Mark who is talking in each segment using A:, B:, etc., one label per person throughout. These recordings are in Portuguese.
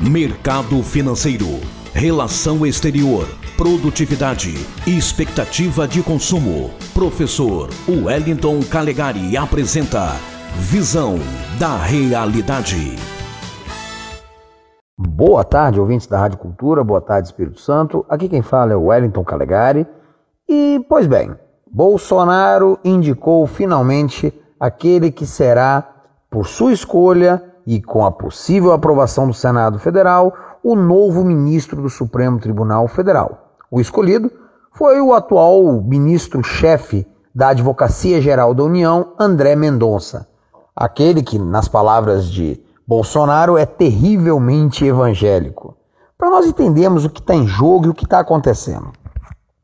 A: mercado financeiro, relação exterior, produtividade expectativa de consumo. Professor Wellington Calegari apresenta Visão da Realidade.
B: Boa tarde, ouvintes da Rádio Cultura, boa tarde, Espírito Santo. Aqui quem fala é o Wellington Calegari. E, pois bem, Bolsonaro indicou finalmente aquele que será, por sua escolha e com a possível aprovação do Senado Federal, o novo ministro do Supremo Tribunal Federal. O escolhido foi o atual ministro-chefe da Advocacia Geral da União, André Mendonça, aquele que, nas palavras de Bolsonaro, é terrivelmente evangélico. Para nós entendermos o que está em jogo e o que está acontecendo.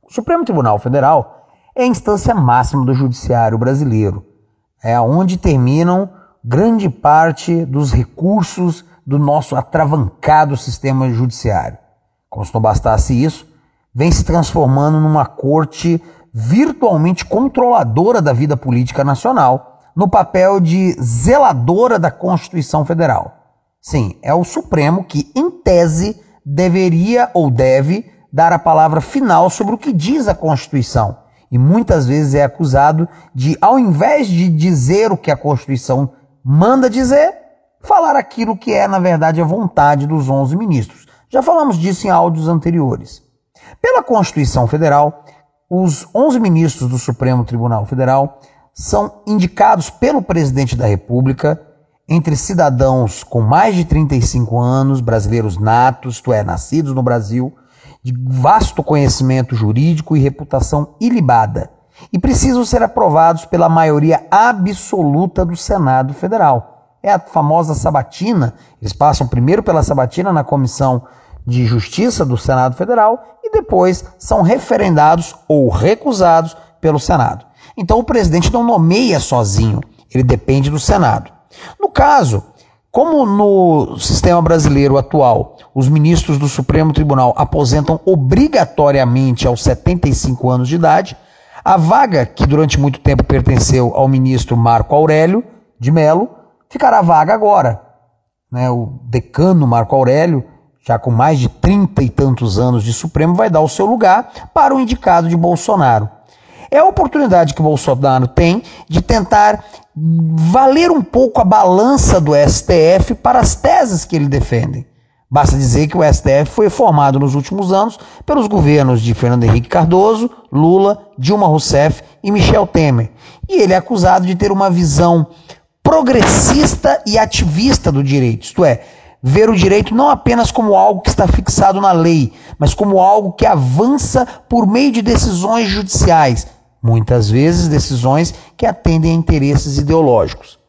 B: O Supremo Tribunal Federal é a instância máxima do judiciário brasileiro. É onde terminam grande parte dos recursos do nosso atravancado sistema judiciário. Como se não bastasse isso, vem se transformando numa corte virtualmente controladora da vida política nacional, no papel de zeladora da Constituição Federal. Sim, é o Supremo que, em tese, deveria ou deve dar a palavra final sobre o que diz a Constituição. E muitas vezes é acusado de, ao invés de dizer o que a Constituição manda dizer, falar aquilo que é, na verdade, a vontade dos 11 ministros. Já falamos disso em áudios anteriores. Pela Constituição Federal, os 11 ministros do Supremo Tribunal Federal são indicados pelo presidente da República entre cidadãos com mais de 35 anos, brasileiros natos, isto é, nascidos no Brasil, de vasto conhecimento jurídico e reputação ilibada, e precisam ser aprovados pela maioria absoluta do Senado Federal. É a famosa sabatina. Eles passam primeiro pela sabatina na Comissão de Justiça do Senado Federal e depois são referendados ou recusados pelo Senado. Então o presidente não nomeia sozinho, ele depende do Senado. No caso, como no sistema brasileiro atual, os ministros do Supremo Tribunal aposentam obrigatoriamente aos 75 anos de idade, a vaga, que durante muito tempo pertenceu ao ministro Marco Aurélio de Mello, ficará vaga agora. Né? O decano Marco Aurélio, já com mais de trinta e tantos anos de Supremo, vai dar o seu lugar para o indicado de Bolsonaro. É a oportunidade que Bolsonaro tem de tentar valer um pouco a balança do STF para as teses que ele defende. Basta dizer que o STF foi formado nos últimos anos pelos governos de Fernando Henrique Cardoso, Lula, Dilma Rousseff e Michel Temer. E ele é acusado de ter uma visão progressista e ativista do direito, isto é, ver o direito não apenas como algo que está fixado na lei, mas como algo que avança por meio de decisões judiciais, muitas vezes decisões que atendem a interesses ideológicos.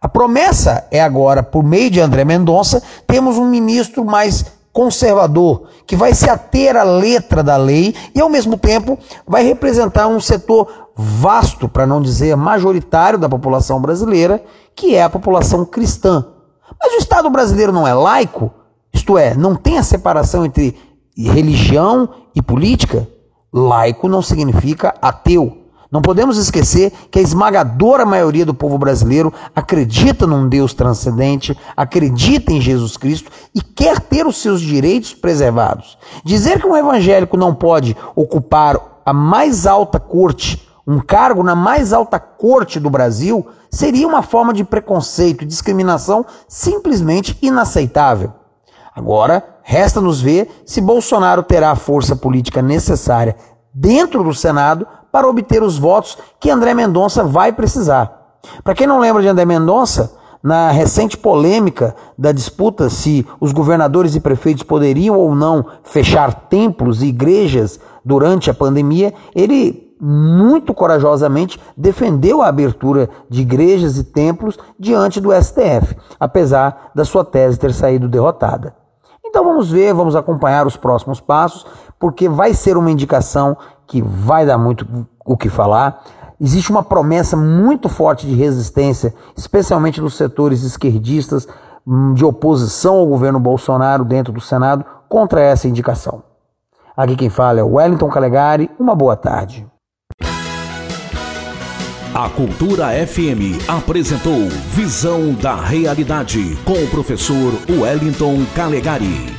B: A promessa é agora, por meio de André Mendonça, temos um ministro mais conservador, que vai se ater à letra da lei e, ao mesmo tempo, vai representar um setor vasto, para não dizer majoritário, da população brasileira, que é a população cristã. Mas o Estado brasileiro não é laico, isto é, não tem a separação entre religião e política. Laico não significa ateu. Não podemos esquecer que a esmagadora maioria do povo brasileiro acredita num Deus transcendente, acredita em Jesus Cristo e quer ter os seus direitos preservados. Dizer que um evangélico não pode ocupar a mais alta corte, um cargo na mais alta corte do Brasil, seria uma forma de preconceito e discriminação simplesmente inaceitável. Agora, resta-nos ver se Bolsonaro terá a força política necessária dentro do Senado para obter os votos que André Mendonça vai precisar. Para quem não lembra de André Mendonça, na recente polêmica da disputa se os governadores e prefeitos poderiam ou não fechar templos e igrejas durante a pandemia, ele muito corajosamente defendeu a abertura de igrejas e templos diante do STF, apesar da sua tese ter saído derrotada. Então vamos ver, vamos acompanhar os próximos passos, porque vai ser uma indicação que vai dar muito o que falar. Existe uma promessa muito forte de resistência, especialmente dos setores esquerdistas hum, de oposição ao governo Bolsonaro dentro do Senado contra essa indicação. Aqui quem fala é Wellington Calegari. Uma boa tarde.
A: A Cultura FM apresentou Visão da Realidade com o professor Wellington Calegari.